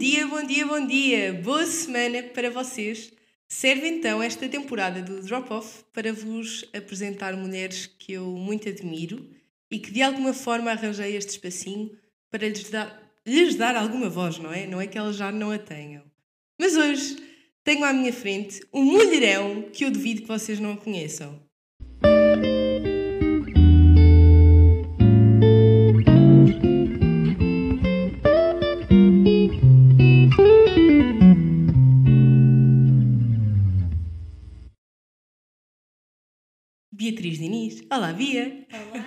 dia, bom dia, bom dia! Boa semana para vocês! Serve então esta temporada do Drop Off para vos apresentar mulheres que eu muito admiro e que de alguma forma arranjei este espacinho para lhes dar, lhes dar alguma voz, não é? Não é que elas já não a tenham. Mas hoje tenho à minha frente um mulherão que eu duvido que vocês não a conheçam. Beatriz Diniz. Olá, Bia. Olá,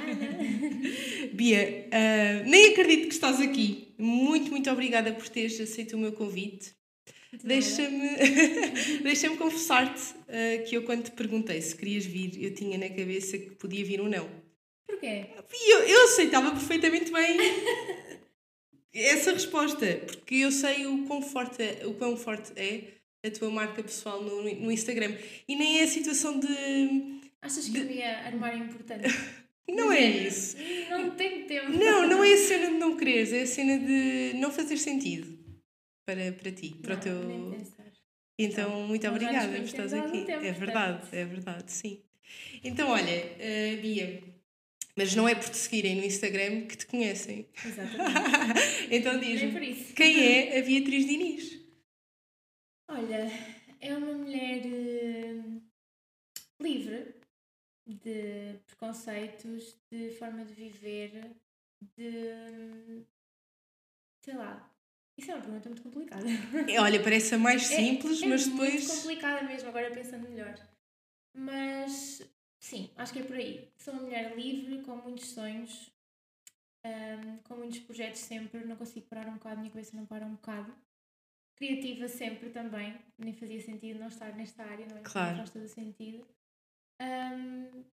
Bia, uh, nem acredito que estás aqui. Muito, muito obrigada por teres aceito o meu convite. Deixa-me deixa confessar-te uh, que eu, quando te perguntei se querias vir, eu tinha na cabeça que podia vir ou não. Porquê? Eu, eu aceitava perfeitamente bem essa resposta, porque eu sei o quão forte, o quão forte é a tua marca pessoal no, no Instagram. E nem é a situação de Achas que de... ia armário importante? Não é isso. Não tenho tempo. Não, não é a cena de não quereres, é a cena de não fazer sentido para, para ti, para não, o teu. Nem pensar. Então, muito obrigada por estás aqui. Tempo, é verdade, portanto. é verdade, sim. Então, olha, uh, Bia, mas não é por te seguirem no Instagram que te conhecem. Exatamente. então diz-me, quem é a Beatriz Diniz? Olha, é uma mulher uh, livre, de preconceitos, de forma de viver, de. sei lá. Isso é uma pergunta muito complicada. É, olha, parece a mais é, simples, é, é mas depois. É complicada mesmo, agora pensando melhor. Mas sim, acho que é por aí. Sou uma mulher livre, com muitos sonhos, um, com muitos projetos sempre. Não consigo parar um bocado, minha cabeça não para um bocado. Criativa sempre também, nem fazia sentido não estar nesta área, não é? Claro. Faz todo sentido. Um...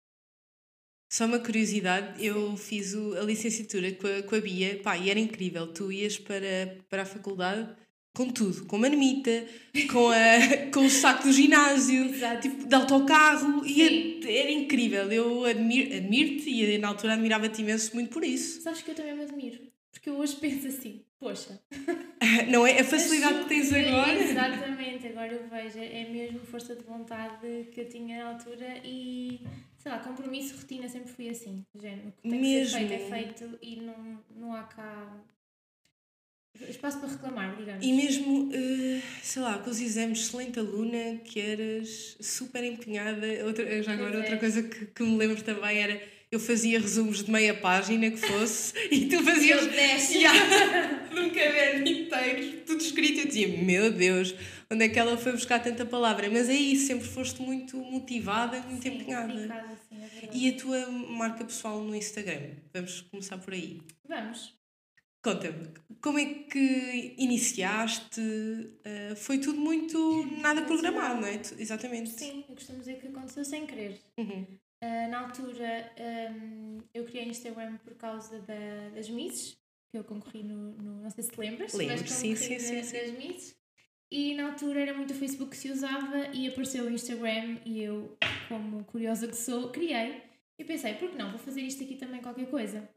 Só uma curiosidade, eu fiz o, a licenciatura com a, com a Bia, pá, e era incrível. Tu ias para, para a faculdade com tudo, com a marmita, com, a, com o saco do ginásio, Exato. tipo, de autocarro, e era, era incrível. Eu admiro-te admiro e na altura admirava-te imenso muito por isso. Sabes que eu também me admiro, porque eu hoje penso assim, poxa. Não é a facilidade que tens agora? Exatamente, agora eu vejo, é mesmo força de vontade que eu tinha na altura e, sei lá, compromisso, rotina, sempre fui assim, género, o que tem mesmo. que ser feito é feito e não, não há cá espaço para reclamar, digamos. E mesmo, uh, sei lá, com os exames, excelente aluna, que eras super empenhada, outra, já agora outra coisa que, que me lembro também era eu fazia resumos de meia página que fosse e tu fazias yeah, de um caderno inteiro, tudo escrito. Eu dizia, meu Deus, onde é que ela foi buscar tanta palavra? Mas é isso, sempre foste muito motivada, muito sim, empenhada. sim, é e a tua marca pessoal no Instagram? Vamos começar por aí. Vamos. Conta-me, como é que iniciaste? Uh, foi tudo muito nada programado, não é? Exatamente. Sim, eu costumo dizer que aconteceu sem querer. Uhum. Uh, na altura um, eu criei Instagram por causa da, das Misses, que eu concorri no, no, Não sei se te lembras, Lembro, mas sim, sim, sim, sim. das Misses. E na altura era muito o Facebook que se usava e apareceu o Instagram e eu, como curiosa que sou, criei. E pensei, por que não? Vou fazer isto aqui também qualquer coisa.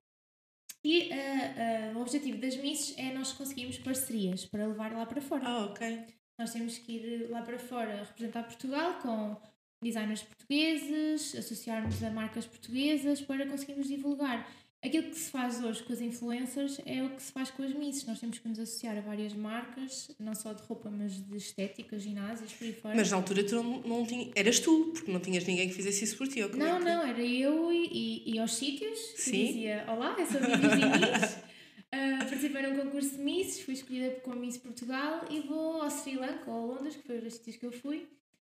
E uh, uh, o objetivo das Misses é nós conseguirmos parcerias para levar lá para fora. Ah, ok. Nós temos que ir lá para fora representar Portugal com designers portugueses, associarmos a marcas portuguesas para conseguirmos divulgar. Aquilo que se faz hoje com as influencers é o que se faz com as misses. Nós temos que nos associar a várias marcas, não só de roupa, mas de estética, ginásios, por aí fora. Mas na altura tu não, não tinha, eras tu, porque não tinhas ninguém que fizesse isso por ti, ou Não, é não, era eu e, e, e aos sítios Sim. dizia: Olá, eu sou a Miss uh, participei num concurso de Misses, fui escolhida como Miss Portugal e vou ao Sri Lanka ou a Londres, que foi os sítios que eu fui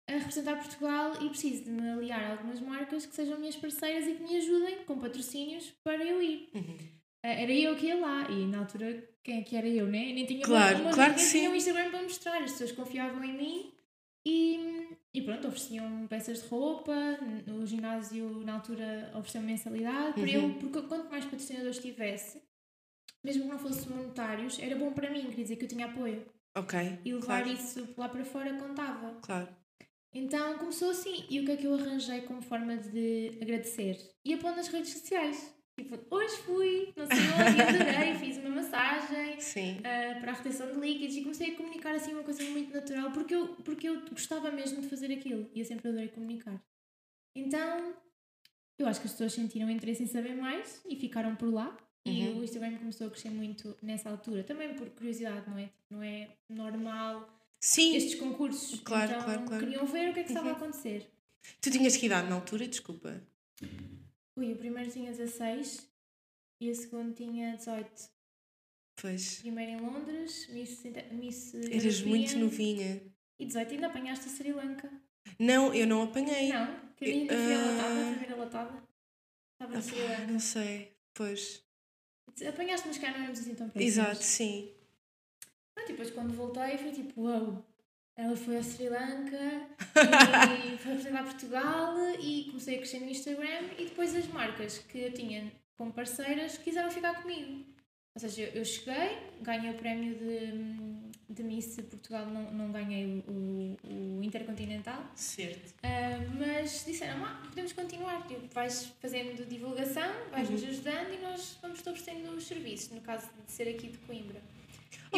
a representar Portugal e preciso de me aliar a algumas marcas que sejam minhas parceiras e que me ajudem com patrocínios para eu ir. Uhum. Eh, era eu que ia lá e na altura quem é que era eu, né? Nem tinha claro, uma, claro que sim. tinha um Instagram para mostrar, as pessoas confiavam em mim e, e pronto, ofereciam peças de roupa, no ginásio na altura ofereciam mensalidade, para eu, uhum. porque quanto mais patrocinadores tivesse, mesmo que não fossem monetários, era bom para mim, quer dizer que eu tinha apoio. Ok. E levar claro. isso lá para fora contava. Claro. Então começou assim. E o que é que eu arranjei como forma de agradecer? Ia pôr nas redes sociais. Tipo, hoje fui, não sei onde, adorei, fiz uma massagem uh, para a retenção de líquidos e comecei a comunicar assim uma coisa muito natural porque eu, porque eu gostava mesmo de fazer aquilo e eu sempre adorei comunicar. Então, eu acho que as pessoas sentiram interesse em saber mais e ficaram por lá. E Uhum. o Instagram começou a crescer muito nessa altura, também por curiosidade, não é? Não é normal Sim. estes concursos. Claro, então, claro, claro. queriam ver o que é que estava a Uhum. acontecer. Tu tinhas que idade na altura? Desculpa. Ui, o primeiro tinha 16 e o segundo tinha 18. Pois. Primeiro em Londres, Miss, Miss Eras European, muito novinha. E 18 ainda apanhaste a Sri Lanka. Não, eu não apanhei. Não, que ainda fui a latada, a Ah. primeira latada. Estava na Sri Ah, Lanka. não sei. Pois. Apanhaste, mas cá não éramos assim tão próximos. Exato, sim. E depois quando voltei foi tipo, uau, ela foi a Sri Lanka e foi representar Portugal e comecei a crescer no Instagram e depois as marcas que eu tinha como parceiras quiseram ficar comigo. Ou seja, eu cheguei, ganhei o prémio de, de Miss Portugal, não, não ganhei o, o, Intercontinental, Certo. ah, mas disseram, ah, podemos continuar, tipo, vais fazendo divulgação, vais nos ajudando e nós vamos-te oferecendo os serviços, no caso de ser aqui de Coimbra.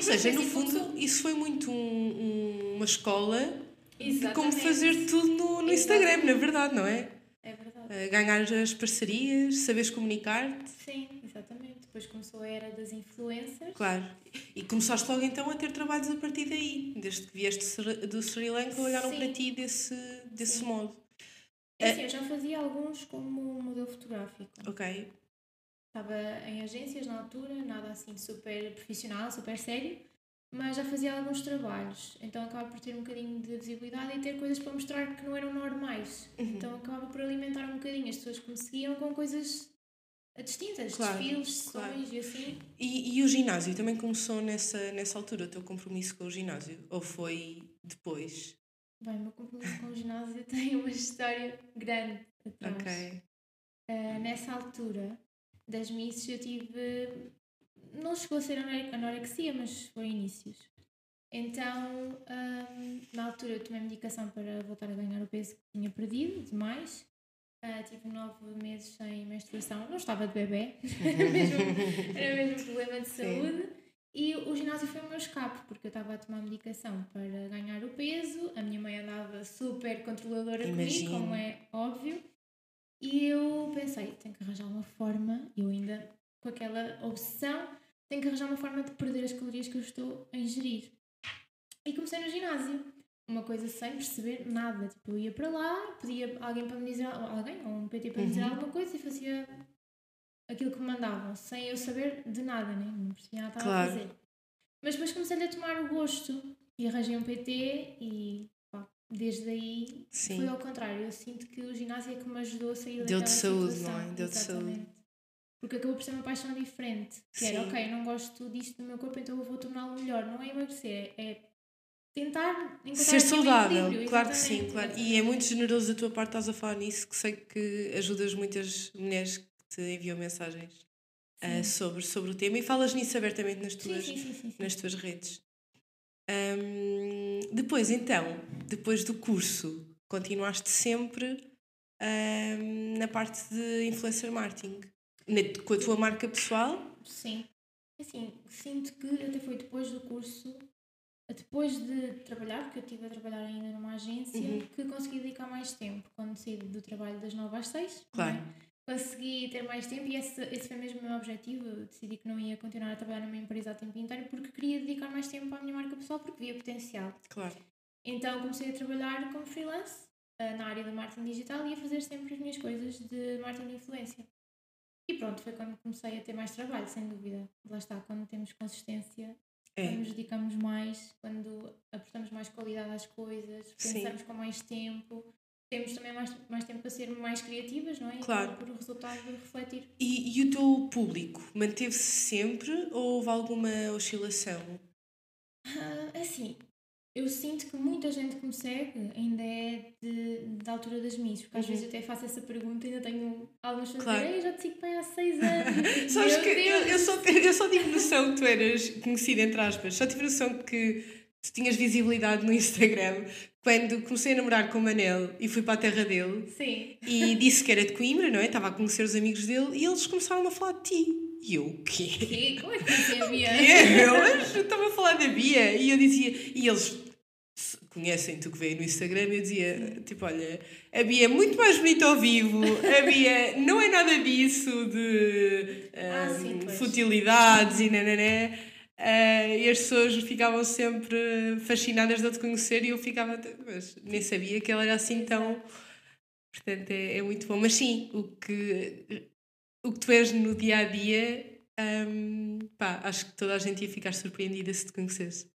Ou seja, no fundo, isso foi muito um- um- uma escola de como fazer tudo no, no Instagram, na verdade, não é? É verdade. Uh, ganhar as parcerias, saberes comunicar-te. Sim, exatamente. Depois começou a era das influencers. Claro. E começaste logo então a ter trabalhos a partir daí. Desde que vieste do Sri Lanka, olharam Sim. para ti desse, desse Sim. modo. É assim, eu já fazia alguns como modelo fotográfico. Ok. Estava em agências na altura, nada assim super profissional, super sério, mas já fazia alguns trabalhos. Então acaba por ter um bocadinho de visibilidade e ter coisas para mostrar que não eram normais. Uhum. Então acaba por alimentar um bocadinho as pessoas que me seguiam com coisas distintas, Claro, desfiles, sessões claro. e assim. E, e o ginásio também começou nessa, nessa altura, o teu compromisso com o ginásio? Ou foi depois? Bem, o meu compromisso com o ginásio tem uma história grande atrás. Ok. Uh, nessa altura das misses eu tive. Não chegou a ser anore- anorexia, mas foi inícios. Então, um, na altura eu tomei medicação para voltar a ganhar o peso que tinha perdido demais. Uh, tive nove meses sem menstruação, não estava de bebê, era mesmo, era mesmo problema de Sim. saúde. E o ginásio foi o meu escape, porque eu estava a tomar medicação para ganhar o peso, a minha mãe andava super controladora Imagino. comigo, como é óbvio. E eu pensei, tenho que arranjar uma forma, eu ainda com aquela obsessão, tenho que arranjar uma forma de perder as calorias que eu estou a ingerir. E comecei no ginásio, uma coisa sem perceber nada. Tipo, eu ia para lá, pedia alguém para me dizer, alguém, ou um PT para me dizer Uhum. alguma coisa e fazia aquilo que me mandavam, sem eu saber de nada, né? não percebia nada estava Claro. a fazer. Mas depois comecei a tomar o gosto e arranjei um PT e desde aí Sim. foi ao contrário. Eu sinto que o ginásio é que me ajudou a sair Deu-te daquela saúde, situação. não é? Deu-te saúde. Exatamente. Porque acabou por ser uma paixão diferente. Que era, ok, eu não gosto disto do meu corpo, então eu vou torná-lo melhor. Não é emagrecer, é tentar encontrar Ser saudável, claro que sim, claro. E é muito generoso da tua parte estás a falar nisso, que sei que ajudas muitas mulheres que te enviam mensagens Sim. sobre, sobre o tema e falas nisso abertamente nas tuas, sim, sim, sim. nas tuas redes. Ahm, depois, então, depois do curso, continuaste sempre ahm, na parte de influencer marketing, Na- com a tua marca pessoal? Sim. Assim, sinto que até foi depois do curso, depois de trabalhar, porque eu estive a trabalhar ainda numa agência, Uhum. que consegui dedicar mais tempo. Quando saí do trabalho das 9 às 6, Claro. não é? Consegui ter mais tempo e esse, esse foi mesmo o meu objetivo. Eu decidi que não ia continuar a trabalhar numa empresa a tempo inteiro porque queria dedicar mais tempo à minha marca pessoal porque via potencial. Claro. Então comecei a trabalhar como freelance eh, na área do marketing digital e a fazer sempre as minhas coisas de marketing de influência. E pronto, foi quando comecei a ter mais trabalho, sem dúvida. Lá está, quando temos consistência, É. quando nos dedicamos mais, quando apostamos mais qualidade às coisas, Sim. pensamos com mais tempo, temos também mais, mais tempo para ser mais criativas, não é? Claro. por o resultado de refletir. E, e o teu público manteve-se sempre ou houve alguma oscilação? Ah, assim, eu sinto que muita gente que me segue ainda é de, da altura das Miss, porque às Uhum. vezes eu até faço essa pergunta e ainda tenho algumas pessoas Claro. a dizer, "Ei, eu já te sigo bem há seis anos. Sabes que eu, eu, só, eu só tive noção que tu eras conhecida, entre aspas, só tive noção que tu tinhas visibilidade no Instagram quando comecei a namorar com o Manel e fui para a terra dele Sim. e disse que era de Coimbra, não é? Estava a conhecer os amigos dele e eles começaram a falar de ti. E eu, o quê? Que? Como é que você Bia? Eles estavam a falar da Bia e eu dizia, e eles conhecem tu que veio no Instagram e eu dizia, tipo, olha, a Bia é muito mais bonita ao vivo, a Bia não é nada disso de Ah, ah, sim, pois. futilidades e nanané. Ah, e as pessoas ficavam sempre fascinadas de eu te conhecer e eu ficava, mas nem sabia que ela era assim tão. Portanto, é, é muito bom. Mas sim, o que, o que tu és no dia a dia, hum, pá, acho que toda a gente ia ficar surpreendida se te conhecesse.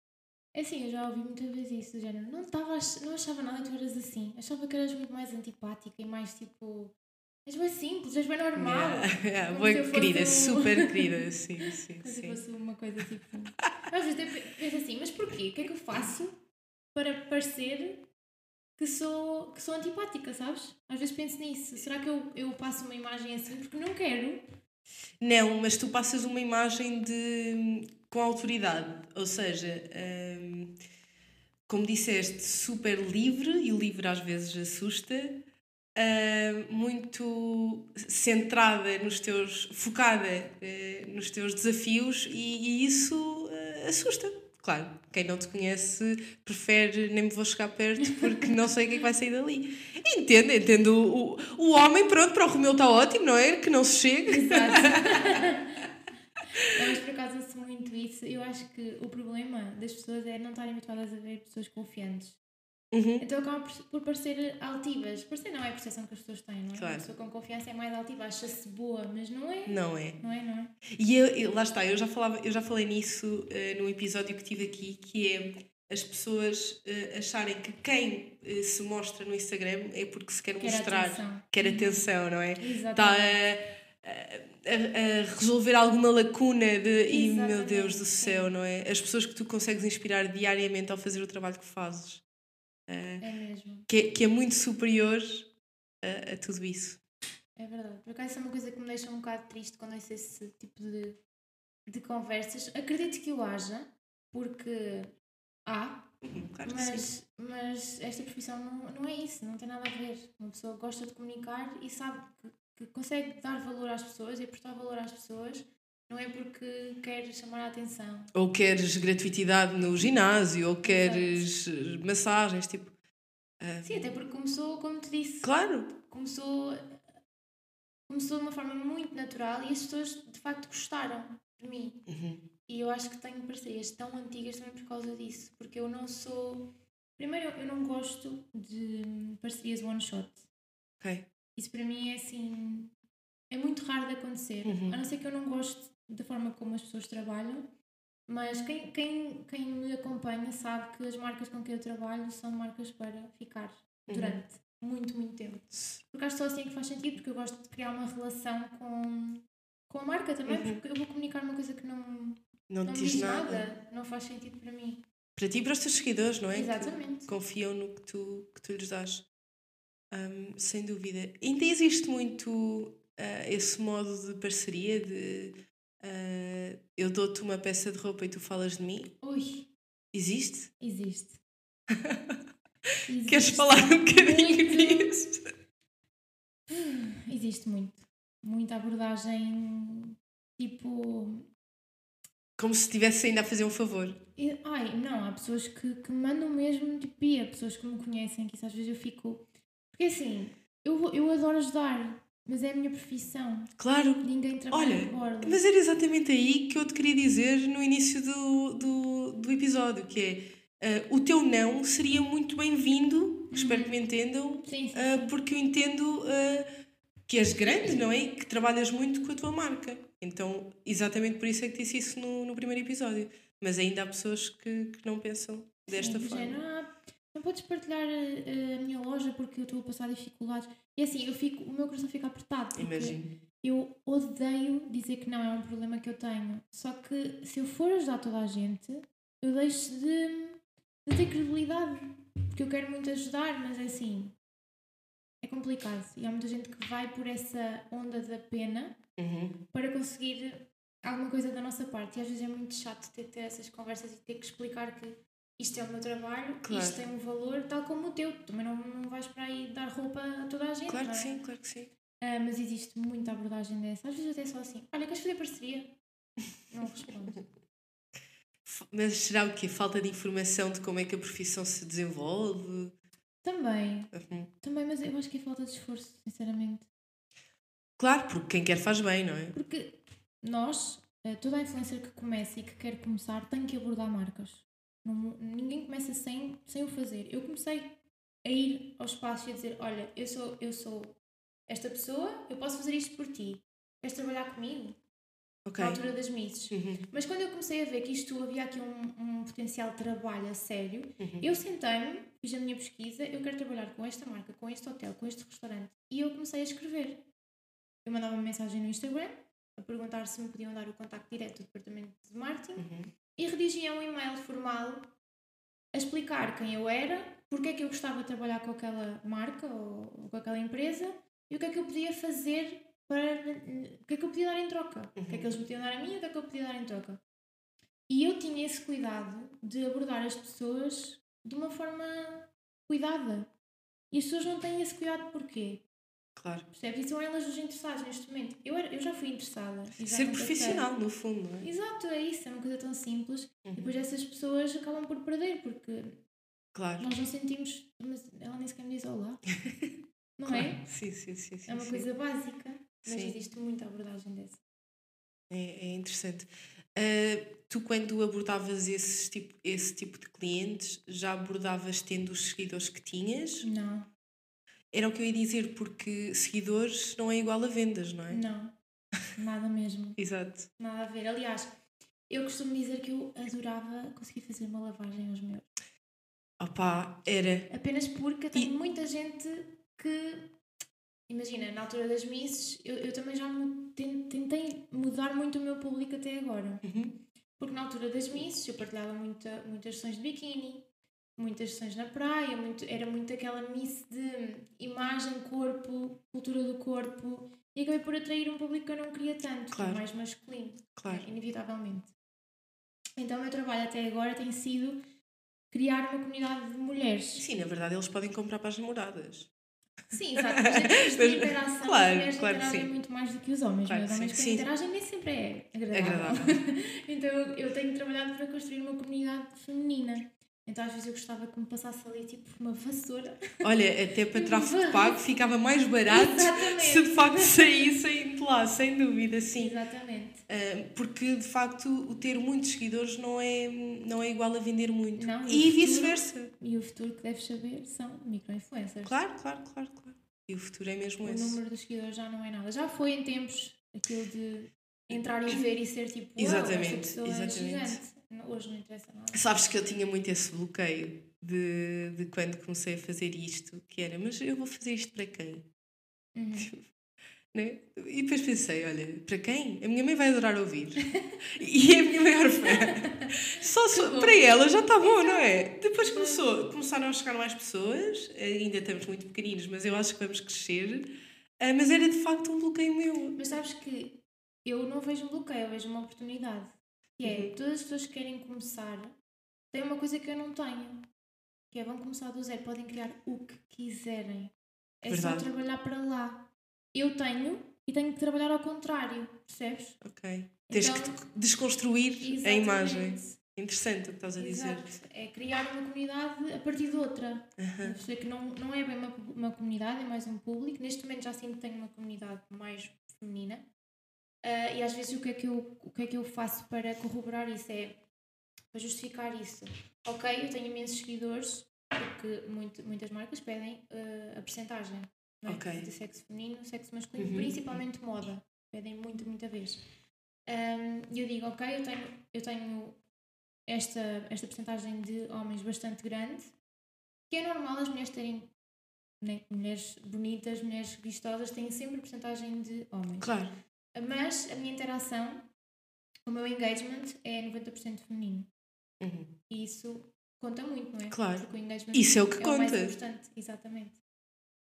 É assim, eu já ouvi muitas vezes isso, do género. Não, tava, não achava nada que tu eras assim. Achava que eras muito mais antipática e mais tipo. És bem simples, és bem normal. Yeah, yeah, Como boa se querida, um- super querida, sim, sim, Como se sim. fosse uma coisa tipo. Às vezes penso assim, mas porquê? O que é que eu faço para parecer que sou, que sou antipática, sabes? Às vezes penso nisso. Será que eu, eu passo uma imagem assim porque não quero? Não, mas tu passas uma imagem de com autoridade, ou seja, hum, como disseste, super livre e o livre às vezes assusta, hum, muito centrada nos teus, focada eh, nos teus desafios e, e isso eh, assusta. Claro, quem não te conhece prefere nem me vou chegar perto porque não sei o que é que vai sair dali. Entendo, entendo. O, o, homem, pronto, para o Romeu está ótimo, não é? Que não se chega. Exato. Mas por acaso ouço muito isso. Eu acho que o problema das pessoas é não estarem habituadas a ver pessoas confiantes. Uhum. Então acabam por, parecer altivas. Parecer não é a percepção que as pessoas têm, não é? Claro. Uma pessoa com confiança é mais altiva, acha-se boa, mas não é. Não é? Não é, não é? E eu, eu- lá está, eu já, falava, eu já falei nisso eh, no episódio que tive aqui, que é as pessoas eh, acharem que quem eh, se mostra no Instagram é porque se quer Quer mostrar, atenção. quer atenção, não é? Exatamente. Está a, a- a resolver alguma lacuna de. E meu Deus do sim. céu, não é? As pessoas que tu consegues inspirar diariamente ao fazer o trabalho que fazes, É mesmo. que é, que é muito superior a, a tudo isso. É verdade. Por acaso, é uma coisa que me deixa um bocado triste quando ouço esse tipo de, de conversas. Acredito que o haja, porque há, Uhum, Claro mas, mas esta profissão não, não é isso, não tem nada a ver. Uma pessoa gosta de comunicar e sabe que, que consegue dar valor às pessoas e prestar valor às pessoas, não é porque quer chamar a atenção. Ou queres gratuitidade no ginásio, ou queres eh, massagens, tipo. ah, Sim, até porque começou, como te disse, Claro, começou, começou de uma forma muito natural e as pessoas de facto gostaram de mim. Uhum. E eu acho que tenho parcerias tão antigas também por causa disso, porque eu não sou. Primeiro, eu não gosto de parcerias one shot. ok. Isso para mim é assim. É muito raro de acontecer. Uhum. A não ser que eu não goste da forma como as pessoas trabalham, mas quem, quem, quem me acompanha sabe que as marcas com quem eu trabalho são marcas para ficar Uhum. durante muito, muito tempo. Porque acho que só assim que faz sentido, porque eu gosto de criar uma relação com, com a marca também, Uhum. porque eu vou comunicar uma coisa que não, Não não diz diz nada. nada. não faz sentido para mim. Para ti e para os teus seguidores, não é? Exatamente. Que confiam no que tu, que tu lhes dás. Hum, sem dúvida. Ainda existe muito ah, esse modo de parceria de ah, eu dou-te uma peça de roupa e tu falas de mim. Ui, Existe? existe. Queres Existe falar um bocadinho muito. disso? Existe muito. Muita abordagem tipo. Como se estivesse ainda a fazer um favor. Ai, não, há pessoas que, que mandam mesmo tipo pia, pessoas que me conhecem, que isso às vezes eu fico. Porque assim, eu, eu adoro ajudar, mas é a minha profissão. Claro. Ninguém trabalha Olha, de borda. Mas era exatamente aí que eu te queria dizer no início do, do, do episódio, que é ah, o teu não seria muito bem-vindo, espero que me entendam, Sim, sim. ah, porque eu entendo ah, que és grande, não é? Que trabalhas muito com a tua marca. Então, exatamente por isso é que disse isso no, no primeiro episódio. Mas ainda há pessoas que, que não pensam desta Sim, do forma. género, "Ah, não podes partilhar eh, a minha loja porque eu estou a passar dificuldades. E assim, eu fico, o meu coração fica apertado. Imagino. Eu odeio dizer que não é um problema que eu tenho. Só que se eu for ajudar toda a gente, eu deixo de, de ter credibilidade. Porque eu quero muito ajudar, mas é assim. É complicado. E há muita gente que vai por essa onda da pena Uhum. para conseguir alguma coisa da nossa parte. E às vezes é muito chato ter, ter essas conversas e ter que explicar que isto é o meu trabalho, Claro. isto tem um valor, tal como o teu. Também não, não vais para aí dar roupa a toda a gente. Claro que é? sim, claro que sim. Ah, mas existe muita abordagem dessa. Às vezes até só assim: olha, queres fazer parceria? Não respondo. Mas será o quê? Falta de informação de como é que a profissão se desenvolve? também, Uhum. também, mas eu acho que é falta de esforço, sinceramente. Claro, porque quem quer faz bem, não é? Porque nós, eh, toda a influencer que começa e que quer começar, tem que abordar marcas. Não- ninguém começa sem, sem o fazer. Eu comecei a ir ao espaço e a dizer: Olha, eu sou, eu sou esta pessoa, eu posso fazer isto por ti. Queres trabalhar comigo? Ok. Na altura das misses. Uhum. Mas quando eu comecei a ver que isto havia aqui um, um potencial trabalho a sério, Uhum. eu sentei-me, fiz a minha pesquisa, eu quero trabalhar com esta marca, com este hotel, com este restaurante. E eu comecei a escrever. Eu mandava uma mensagem no Instagram a perguntar se me podiam dar o contacto direto do departamento de marketing Uhum. E redigia um e-mail formal a explicar quem eu era, porque é que eu gostava de trabalhar com aquela marca ou, ou com aquela empresa e o que é que eu podia fazer para. o que é que eu podia dar em troca. O que é que eles me podiam dar a mim e o que é que eu podia dar em troca. E eu tinha esse cuidado de abordar as pessoas de uma forma cuidada. E as pessoas não têm esse cuidado porquê? Claro. Percebes? E são elas os interessados neste momento. Eu, era, eu já fui interessada. já Ser profissional, no fundo, não é? Exato, é isso. É uma coisa tão simples. Uhum. E depois essas pessoas acabam por perder, porque Claro. nós não sentimos. Mas ela nem sequer me diz olá. Não Claro. é? Sim, sim, sim. sim É uma sim. coisa básica. Mas Sim. existe muita abordagem dessa. É, é interessante. Ah, tu, quando abordavas esse tipo, esse tipo de clientes, já abordavas tendo os seguidores que tinhas? Não, Era o que eu ia dizer, porque seguidores não é igual a vendas, não é? não. Nada mesmo. Exato. Nada a ver. Aliás, eu costumo dizer que eu adorava conseguir fazer uma lavagem aos meus. Opá, era. Apenas porque eu tenho muita gente que. Imagina, na altura das misses, eu, eu também já tentei mudar muito o meu público até agora. Uhum. Porque na altura das misses eu partilhava muita, muitas sessões de biquíni, muitas sessões na praia, muito, era muito aquela miss de imagem, corpo, cultura do corpo. E acabei por atrair um público que eu não queria tanto, que é Claro. mais masculino. Claro. né, inevitavelmente. Então o meu trabalho até agora tem sido criar uma comunidade de mulheres. Sim, na verdade, eles podem comprar para as namoradas. Sim, exato. Mas Mas, interação, claro, mulheres claro que interagem sim. muito mais do que os homens. Claro mas que os homens Sim. interagem nem sempre é agradável. Agradável. então eu tenho trabalhado para construir uma comunidade feminina. Então às vezes eu gostava que me passasse ali tipo uma vassoura. Olha, até para tráfego pago ficava mais barato Exatamente. se de facto saíssem de lá, sem dúvida, sim. Exatamente. Ah, porque de facto o ter muitos seguidores não é, não é igual a vender muito. Não, e e o vice-versa. E o futuro que deves saber são micro-influencers. Claro, claro, claro, claro. E o futuro é mesmo O esse. número dos seguidores já não é nada. Já foi em tempos aquilo de entrar e ver e ser tipo, "Uau, Exatamente, pessoa exatamente. é gigante. Hoje não interessa nada. Sabes que eu tinha muito esse bloqueio de, de quando comecei a fazer isto, que era, mas eu vou fazer isto para quem? Uhum. Né? E depois pensei, olha, para quem? A minha mãe vai adorar ouvir. e é a minha maior fã. Só bom. para ela já está bom, não é? Depois começou, começaram a chegar mais pessoas, ainda estamos muito pequeninos, mas eu acho que vamos crescer. Ah, mas era de facto um bloqueio meu. Mas sabes que eu não vejo um bloqueio, eu vejo uma oportunidade. Que é, Uhum. todas as pessoas que querem começar têm uma coisa que eu não tenho. Que é, vão começar do zero, podem criar o que quiserem. É Verdade. só trabalhar para lá. Eu tenho e tenho que trabalhar ao contrário, percebes? Ok. Tens Então- que te desconstruir a imagem. Exatamente. Interessante o que estás a dizer. Exato. É criar uma comunidade a partir de outra. Eu sei que não, não é bem uma, uma comunidade, é mais um público. Neste momento já sinto que tenho uma comunidade mais feminina. Ah, e às vezes o que, é que eu, o que é que eu faço para corroborar isso é para justificar isso. Ok, eu tenho imensos seguidores, porque muito, muitas marcas pedem ah, a percentagem é? Ok. de sexo feminino, sexo masculino, Uhum. principalmente moda. Pedem muito, muita vez. E eu digo, ok, eu tenho, eu tenho esta, esta percentagem de homens bastante grande, que é normal as mulheres terem, né, mulheres bonitas, mulheres vistosas, têm sempre percentagem de homens. Claro. Mas a minha interação, o meu engagement é 90% feminino. Uhum. E isso conta muito, não é? Claro. Porque o engagement Isso é o que mais conta. importante, exatamente.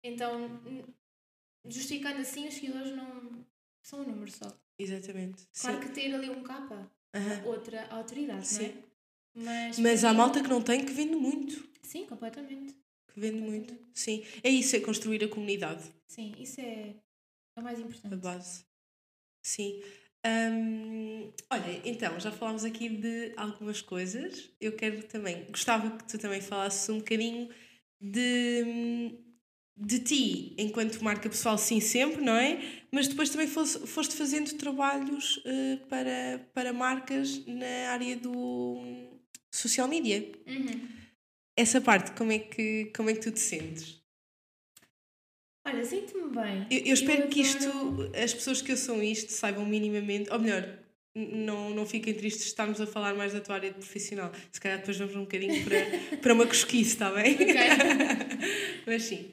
Então, justificando assim, os seguidores não são um número só. Exatamente. Claro Sim. que ter ali um capa, Aham. outra autoridade, Sim. não é? Mas, Mas há mim- malta que não tem que vende muito. Sim, completamente. Que vende muito. Sim. É isso, é construir a comunidade. Sim, isso é é o mais A importante. base. Sim. Hum, olha, então, já falámos aqui de algumas coisas. Eu quero também, gostava que tu também falasses um bocadinho de, de ti, enquanto marca pessoal, sim, sempre, não é? Mas depois também fosse, foste fazendo trabalhos eh, para, para marcas na área do social media. Uhum. Essa parte, como é que, como é que tu te sentes? Olha, sinto-me bem. Eu, eu espero que isto, adoro- as pessoas que ouçam isto saibam minimamente, ou melhor, não, não fiquem tristes de estarmos a falar mais da tua área de profissional. Se calhar depois vamos um bocadinho para, para uma cosquice, está bem? Ok. Mas sim.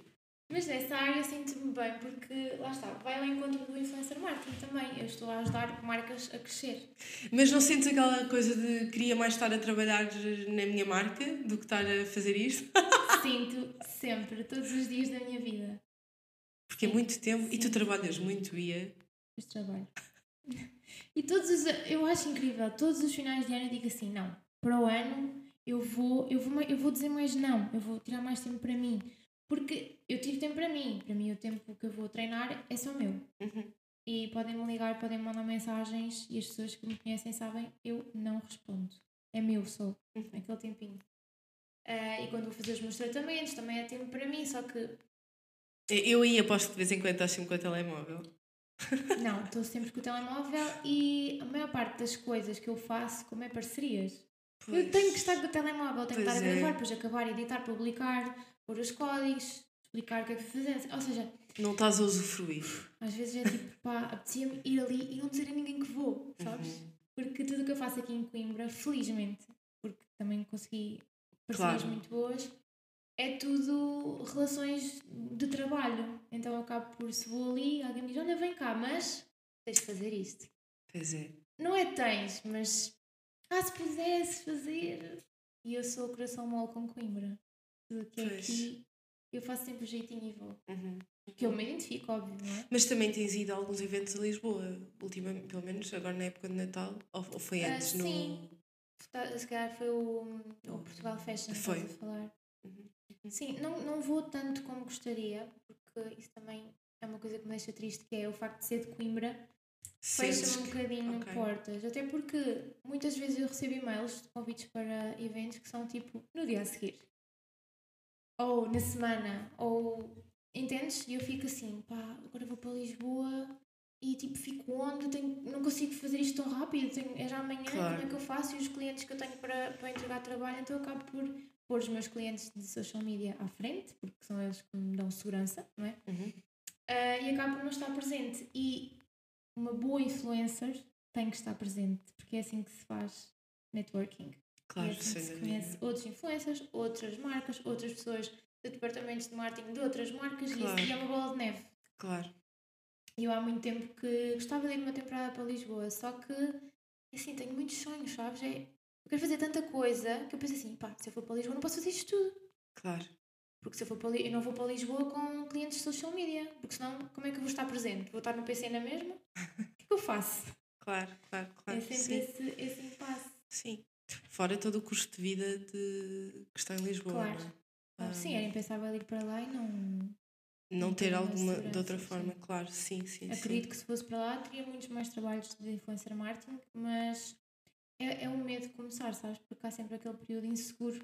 Mas nessa área sinto-me bem porque, lá está, vai ao encontro do influencer marketing também. Eu estou a ajudar marcas a crescer. Mas não sentes aquela coisa de queria mais estar a trabalhar na minha marca do que estar a fazer isto? Sinto sempre, todos os dias da minha vida. Porque é Sim, muito tempo e tu sim. trabalhas muito, Ia. Este trabalho. E todos os. Eu acho incrível, todos os finais de ano eu digo assim: não, para o ano eu vou, eu vou, eu vou dizer mais não, eu vou tirar mais tempo para mim. Porque eu tiro tempo para mim, para mim o tempo que eu vou treinar é só meu. Uhum. E podem me ligar, podem me mandar mensagens e as pessoas que me conhecem sabem, eu não respondo. É meu só, Uhum. aquele tempinho. Ah, e quando vou fazer os meus tratamentos também é tempo para mim, só que Eu aí aposto que de vez em quando estás sempre com o telemóvel. Não, estou sempre com o telemóvel e a maior parte das coisas que eu faço, como é parcerias, eu Pois. tenho que estar com o telemóvel, tenho que estar a é. gravar, depois acabar, editar, publicar, pôr os códigos, explicar o que é que fazer. Ou seja, Não estás a usufruir. às vezes é tipo, pá, apetecia-me ir ali e não dizer a ninguém que vou, sabes? Uhum. Porque tudo o que eu faço aqui em Coimbra, felizmente, porque também consegui parcerias Claro. muito boas, é tudo relações de trabalho. Então eu acabo por, se vou ali, alguém me diz, olha, vem cá, mas tens de fazer isto. Pois é. Não é tens, mas ah, se pudesse fazer. E eu sou o coração mole com Coimbra. Tudo que é aqui, eu faço sempre o jeitinho e vou. Uhum. Que eu me identifico, óbvio, não é? Mas também tens ido a alguns eventos a Lisboa, ultimamente, pelo menos agora na época de Natal, ou, ou foi Ah, antes no. sim. Tá- Se calhar foi o, o Portugal Fashion que Foi. estás a falar. Uhum. Sim, não, não vou tanto como gostaria, porque isso também é uma coisa que me deixa triste, que é o facto de ser de Coimbra, fecha-me um bocadinho ok. portas. Até porque muitas vezes eu recebo e-mails de convites para eventos que são tipo no dia a seguir. Ou na semana, ou entendes? E eu fico assim, pá, agora vou para Lisboa e tipo fico onde? Tenho, não consigo fazer isto tão rápido, tenho, é já amanhã, Claro. como é que eu faço? E os clientes que eu tenho para, para entregar trabalho, então eu acabo por pôr os meus clientes de social media à frente, porque são eles que me dão segurança, não é? Uhum. Ah, e acabo por não estar presente. E uma boa influencer tem que estar presente, porque é assim que se faz networking. Claro, é assim que se conhece outros influencers, outras marcas, outras pessoas de departamentos de marketing de outras marcas Claro. e assim é uma bola de neve. Claro. E eu há muito tempo que gostava de ir uma temporada para Lisboa, só que assim, tenho muitos sonhos, sabes? É, eu quero fazer tanta coisa que eu penso assim, pá, se eu for para Lisboa não posso fazer isto tudo. Claro. Porque se eu for para eu não vou para Lisboa com clientes de social media, porque senão como é que eu vou estar presente? Vou estar no PC na mesma? O que é que eu faço? Claro, claro, claro. é sempre sim. esse, esse impasse. sim. Fora todo o custo de vida de... que está em Lisboa. Claro. é? Ah, sim, era impensável ir para lá e não. Não Não ter alguma uma de outra forma, sim. claro, sim, sim. Acredito sim. que se fosse para lá teria muitos mais trabalhos de influencer marketing, mas é, é um medo de começar, sabes? Porque há sempre aquele período inseguro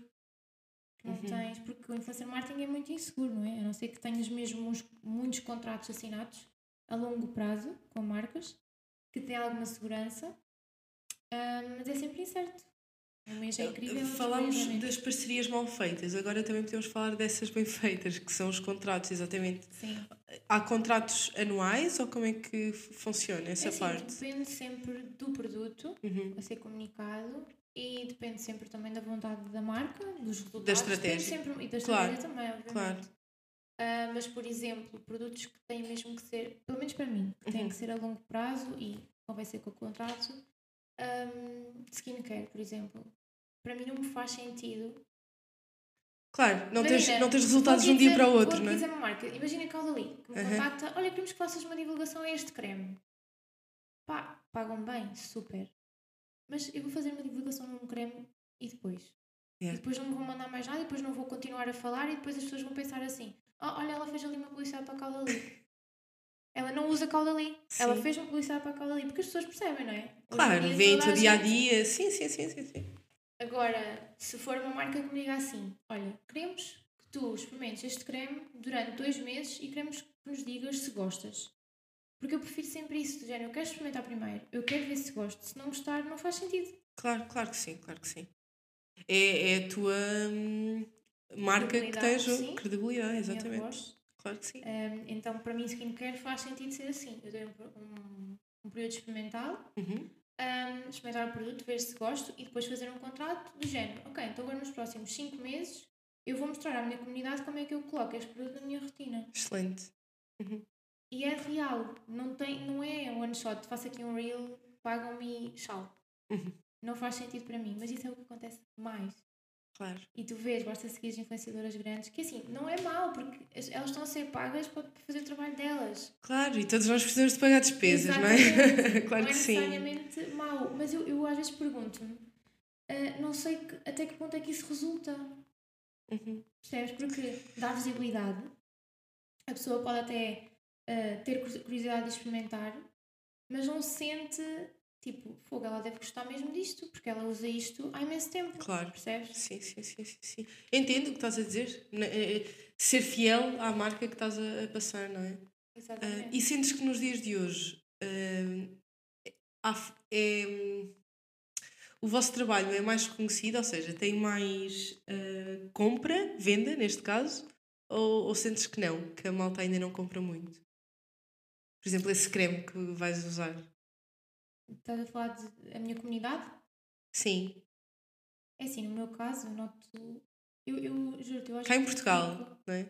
que não Uhum. tens, porque o influencer marketing é muito inseguro, não é? A não ser que tenhas mesmo uns, muitos contratos assinados a longo prazo com marcas que têm alguma segurança, ah, mas é sempre incerto. Um mês é incrível. Falámos é das parcerias mal feitas, agora também podemos falar dessas bem feitas, que são os contratos, exatamente. Sim. Há contratos anuais ou como é que funciona essa É assim, parte? Depende sempre do produto Uhum. a ser comunicado e depende sempre também da vontade da marca, dos resultados. estratégia. Depende sempre, e da Claro, estratégia também, obviamente. claro. Ah, mas, por exemplo, produtos que têm mesmo que ser, pelo menos para mim, que têm Uhum. que ser a longo prazo e convém ser com o contrato, um, skincare, por exemplo. Para mim não me faz sentido. Claro, não tens, não tens resultados de vou um dia para o outro, vou não é? dizer uma marca. Imagina que a ali que me Uhum. contacta, olha, queremos que faças uma divulgação a este creme. Pá, pagam bem, super. Mas eu vou fazer uma divulgação num creme e depois? Yeah. E depois não me vão mandar mais nada, e depois não vou continuar a falar, e depois as pessoas vão pensar assim: "Oh, olha, ela fez ali uma publicidade para a Caudali. ela não usa Caudali. Ela Sim. fez uma publicidade para a Caudali, porque as pessoas percebem, não é? Claro, o dia a dia. Sim, sim, sim, sim, sim. Agora, se for uma marca que me diga assim: olha, queremos que tu experimentes este creme durante dois meses e queremos que nos digas se gostas. Porque eu prefiro sempre isso, do género, eu quero experimentar primeiro, eu quero ver se gosto, se não gostar, não faz sentido. Claro, claro que sim, claro que sim. É, é a tua hum, marca que tens sim. credibilidade, exatamente. Claro que sim. Um, então, para mim, skincare faz sentido ser assim. Eu dei um, um, um período experimental, Uhum. Um, experimentar o produto, ver se gosto e depois fazer um contrato do género. Ok, então agora nos próximos 5 meses eu vou mostrar à minha comunidade como é que eu coloco este produto na minha rotina. Excelente. E é real, não, tem, não é one shot, faço aqui um reel, pagam-me e tchau. Uhum. Não faz sentido para mim, mas isso é o que acontece mais. Claro. E tu vês, basta seguir as influenciadoras grandes, que assim, não é mau, porque as- elas estão a ser pagas para fazer o trabalho delas. Claro, e todos nós precisamos de pagar despesas, não é? Exatamente. claro não é que sim. necessariamente mau, mas eu, eu às vezes pergunto-me, ah, não sei que- até que ponto é que isso resulta. Uhum. Percebes? Porque dá visibilidade, a pessoa pode até ah, ter cur- curiosidade de experimentar, mas não sente, tipo, fogo, ela deve gostar mesmo disto, porque ela usa isto há imenso tempo. Claro. Percebes? Sim, sim, sim, sim, sim. Entendo o que estás a dizer. Eh, eh, Ser fiel à marca que estás a, passar, não é? Exatamente. e sentes que nos dias de hoje ah, há é, hum, o vosso trabalho é mais reconhecido, ou seja, tem mais ah, compra, venda neste caso, ou, ou sentes que não, que a malta ainda não compra muito? Por exemplo, esse creme que vais usar. Estás a falar da minha comunidade? Sim, É assim, no meu caso, eu noto. Eu, eu juro-te, eu acho cá em que Portugal, fico- não é?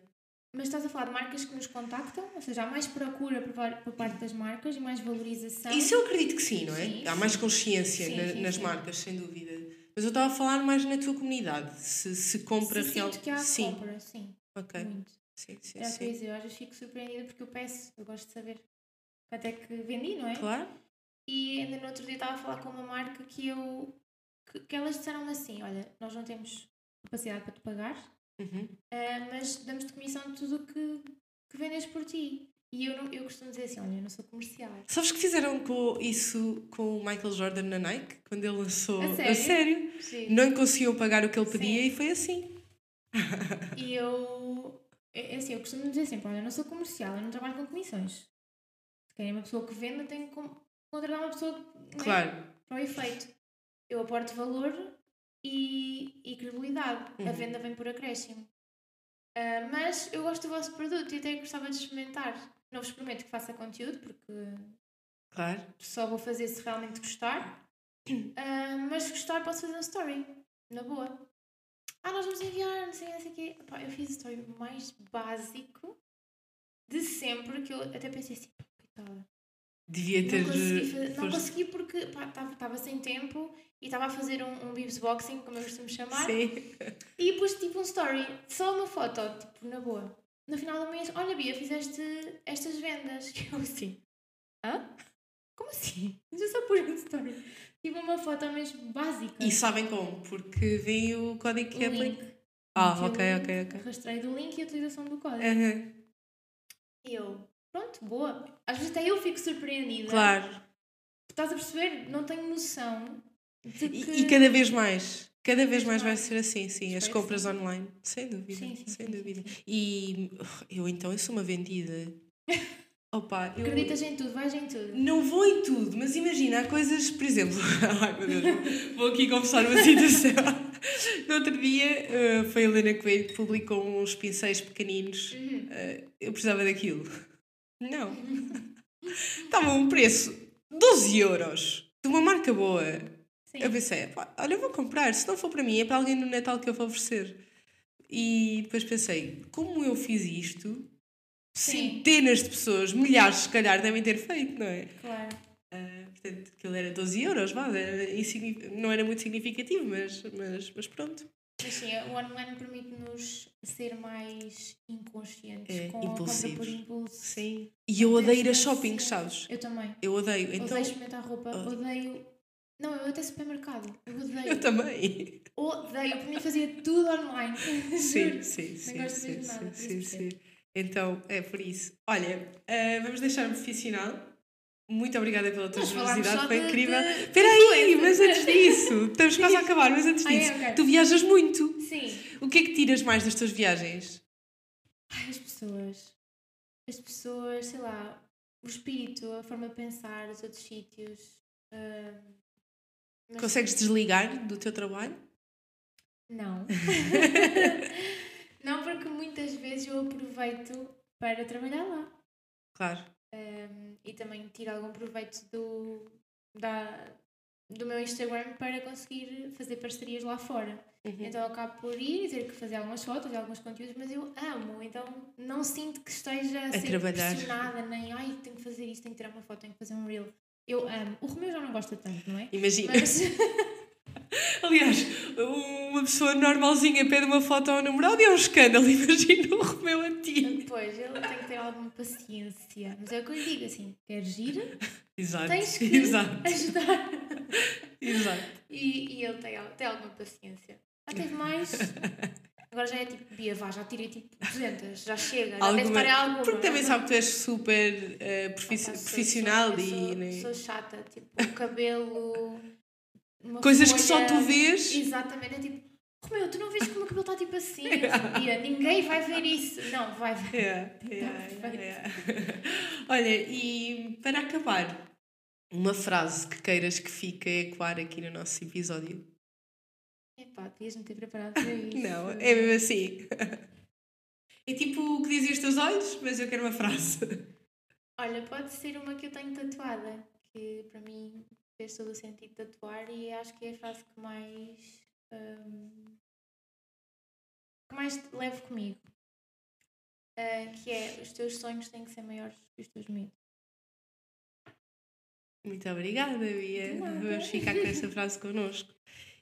Mas estás a falar de marcas que nos contactam? Ou seja, há mais procura por, par- por parte das marcas e mais valorização? Isso eu acredito que sim, não é? Sim, Há mais consciência Sim, na- sim, nas sim. marcas, sem dúvida. Mas eu estava a falar mais na tua comunidade. Se, se compra Se real. sinto que há sim, compra, sim. ok. Muito. Sim, sim, Era o que eu sim. dizer, eu às vezes fico surpreendida porque eu peço, eu gosto de saber até que vendi, não é? Claro. E ainda no outro dia estava a falar com uma marca que eu. que, que elas disseram-me assim: olha, nós não temos capacidade para te pagar, Uhum. ah, mas damos-te comissão de tudo o que, que vendes por ti. E eu, não, eu costumo dizer assim: olha, eu não sou comercial. Sabes que fizeram com isso com o Michael Jordan na Nike? Quando ele lançou. A sério? sério? Não lhe conseguiam pagar o que ele pedia Sim. e foi assim. E eu. É é assim, eu costumo dizer sempre: olha, eu não sou comercial, eu não trabalho com comissões. Se querem uma pessoa que venda, com- contratar uma pessoa né, Claro. para o efeito. Eu aporto valor e, e credibilidade. A Uhum. venda vem por acréscimo. Ah, mas eu gosto do vosso produto e até gostava de experimentar. Não vos prometo que faça conteúdo, porque Claro. só vou fazer se realmente gostar. Ah, mas se gostar, posso fazer um story. Na boa. Ah, nós vamos enviar, não sei, não sei o quê. Eu fiz o story mais básico de sempre que eu até pensei assim, coitada. Devia ter. Não consegui, fazer- não consegui porque estava sem tempo e estava a fazer um, um bibs boxing, como eu costumo chamar. Sim. E pus tipo um story, só uma foto, tipo, na boa. No final do mês, olha Bia, fizeste estas vendas. E eu assim, hã? Como assim? Eu só pus um story. Tipo uma foto mesmo básica. E sabem como? Porque vem o código que é. Ah, ok, ok, ok. Rastrei do link e a utilização do código. Aham. E eu, pronto, boa. Às vezes até eu fico surpreendida. Claro. Estás a perceber? Não tenho noção de que... E, e cada vez mais. Cada vez mais vai ser assim, sim. As compras sim. online. Sem dúvida. Sim, sim, sem dúvida. E eu então, eu sou uma vendida. Opa, eu Acreditas em tudo, vais em tudo. não vou em tudo, mas imagina, há coisas, por exemplo, ai meu Deus, vou aqui confessar uma situação. No outro dia eh, foi a Helena Coelho que publicou uns pincéis pequeninos. Uhum. Eh, eu precisava daquilo. Não. Estava um preço 12 euros de uma marca boa. Sim. Eu pensei, olha, eu vou comprar. Se não for para mim, é para alguém no Natal que eu vou oferecer. E depois pensei, como eu fiz isto, Sim. centenas de pessoas, milhares se calhar, devem ter feito, não é? Claro. Ah, portanto, aquilo era 12 euros, vá, era não era muito significativo, mas, mas, mas pronto. Sim, o online permite-nos ser mais inconscientes É, com a compra impulsivos. por impulso. Sim. E eu odeio ir a consciência. sabes? Eu também. Eu odeio. Então, odeio experimentar roupa, Oh. odeio Não, eu até supermercado. Eu odeio. Eu também. Odeio. Para mim fazia tudo online. Sim, Juro. sim, Não sim, gosto sim, mesmo nada, sim, sim, sim. Então, é por isso. Olha, eh, vamos deixar um profissional. Muito obrigada pela tua Mas generosidade, foi incrível. Espera aí, mas antes disso, estamos quase a acabar, mas antes disso, Ok. tu viajas muito. Sim. O que é que tiras mais das tuas viagens? Ai, as pessoas. As pessoas, sei lá, o espírito, a forma de pensar, os outros sítios. mas- Consegues desligar do teu trabalho? Não. não, porque muitas vezes eu aproveito para trabalhar lá. Claro. Um, e também tiro algum proveito do, da, do meu Instagram para conseguir fazer parcerias lá fora. Uhum. Então eu acabo por ir e ter que fazer algumas fotos e alguns conteúdos, mas eu amo, então não sinto que esteja a, A ser trabalhar. pressionada, nem ai, tenho que fazer isto, tenho que tirar uma foto, tenho que fazer um reel. Eu amo. O Romeu já não gosta tanto, não é? Imagina. Mas Aliás, uma pessoa normalzinha pede uma foto ao namorado e é um escândalo. Imagina o Romeu a ti. depois ele tem que ter alguma paciência. Mas é o que eu lhe digo assim: queres ir? Exato. Tens que Exato. ajudar. Exato. E, e ele tem, tem alguma paciência. Já teve mais. Agora já é tipo, Bia, vá, já tirei tipo 200, já chega, já deve estar em alguma. Porque também sabe que tu és super profiss- Pá, sou- profissional sou, e. Sou, né, sou chata, tipo, o cabelo. Uma Coisas que só folha- tu vês. Exatamente, é tipo, Romeu, tu não vês que o meu cabelo está tipo assim? Assim, Bia, ninguém vai ver isso. Não, vai ver. Yeah, Tá yeah, yeah. Olha, e para acabar, uma frase que queiras que fique a ecoar aqui no nosso episódio. Epá, devias me ter preparado para isso. Não, é mesmo assim. É tipo o que dizem os teus olhos, mas eu quero uma frase. Olha, pode ser uma que eu tenho tatuada, que para mim fez todo o sentido tatuar e acho que é a frase que mais. hum, que mais levo comigo. Ah, que é: os teus sonhos têm que ser maiores que os teus medos. Muito obrigada, Bia. Vamos ficar com essa frase connosco.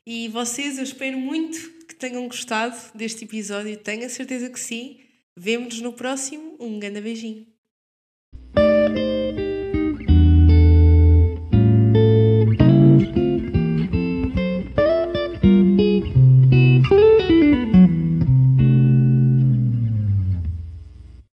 E vocês, eu espero muito que tenham gostado deste episódio. Tenho a certeza que sim. Vemo-nos no próximo. Um grande beijinho.